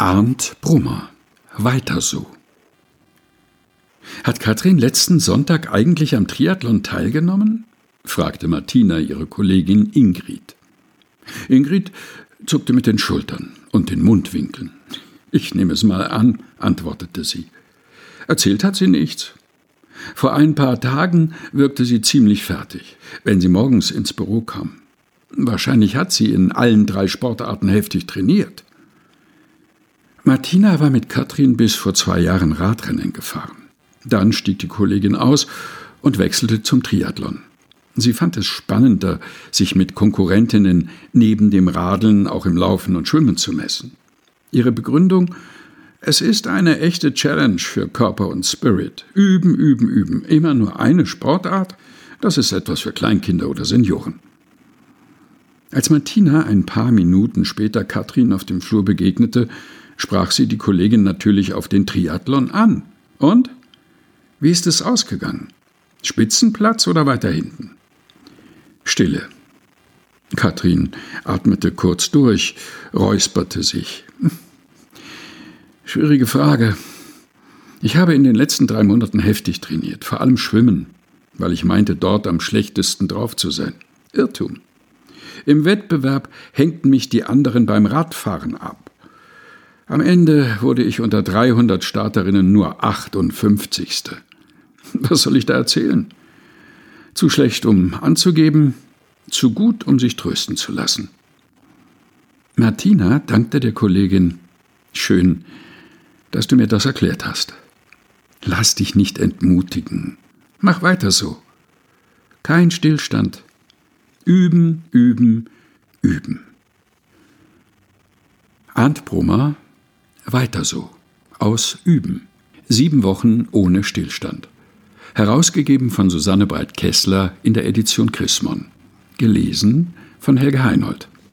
Arndt Brummer. Weiter so. Hat Katrin letzten Sonntag eigentlich am Triathlon teilgenommen? fragte Martina ihre Kollegin Ingrid. Ingrid zuckte mit den Schultern und den Mundwinkeln. Ich nehme es mal an, antwortete sie. Erzählt hat sie nichts. Vor ein paar Tagen wirkte sie ziemlich fertig, wenn sie morgens ins Büro kam. Wahrscheinlich hat sie in allen drei Sportarten heftig trainiert. Martina war mit Katrin bis vor zwei Jahren Radrennen gefahren. Dann stieg die Kollegin aus und wechselte zum Triathlon. Sie fand es spannender, sich mit Konkurrentinnen neben dem Radeln auch im Laufen und Schwimmen zu messen. Ihre Begründung es ist eine echte Challenge für Körper und Spirit. Üben, üben, üben. Immer nur eine Sportart? Das ist etwas für Kleinkinder oder Senioren. Als Martina ein paar Minuten später Katrin auf dem Flur begegnete, sprach sie die Kollegin natürlich auf den Triathlon an. Und? Wie ist es ausgegangen? Spitzenplatz oder weiter hinten? Stille. Katrin atmete kurz durch, räusperte sich. Schwierige Frage. Ich habe in den letzten drei Monaten heftig trainiert, vor allem Schwimmen, weil ich meinte, dort am schlechtesten drauf zu sein. Irrtum. Im Wettbewerb hängten mich die anderen beim Radfahren ab. Am Ende wurde ich unter 300 Starterinnen nur 58. Was soll ich da erzählen? Zu schlecht, um anzugeben, zu gut, um sich trösten zu lassen. Martina dankte der Kollegin. Schön, dass du mir das erklärt hast. Lass dich nicht entmutigen. Mach weiter so. Kein Stillstand. Üben, üben, üben. Arndt Brummer, weiter so. Aus Üben. Sieben Wochen ohne Stillstand. Herausgegeben von Susanne Breit-Kessler in der Edition Chrismon. Gelesen von Helge Heinold.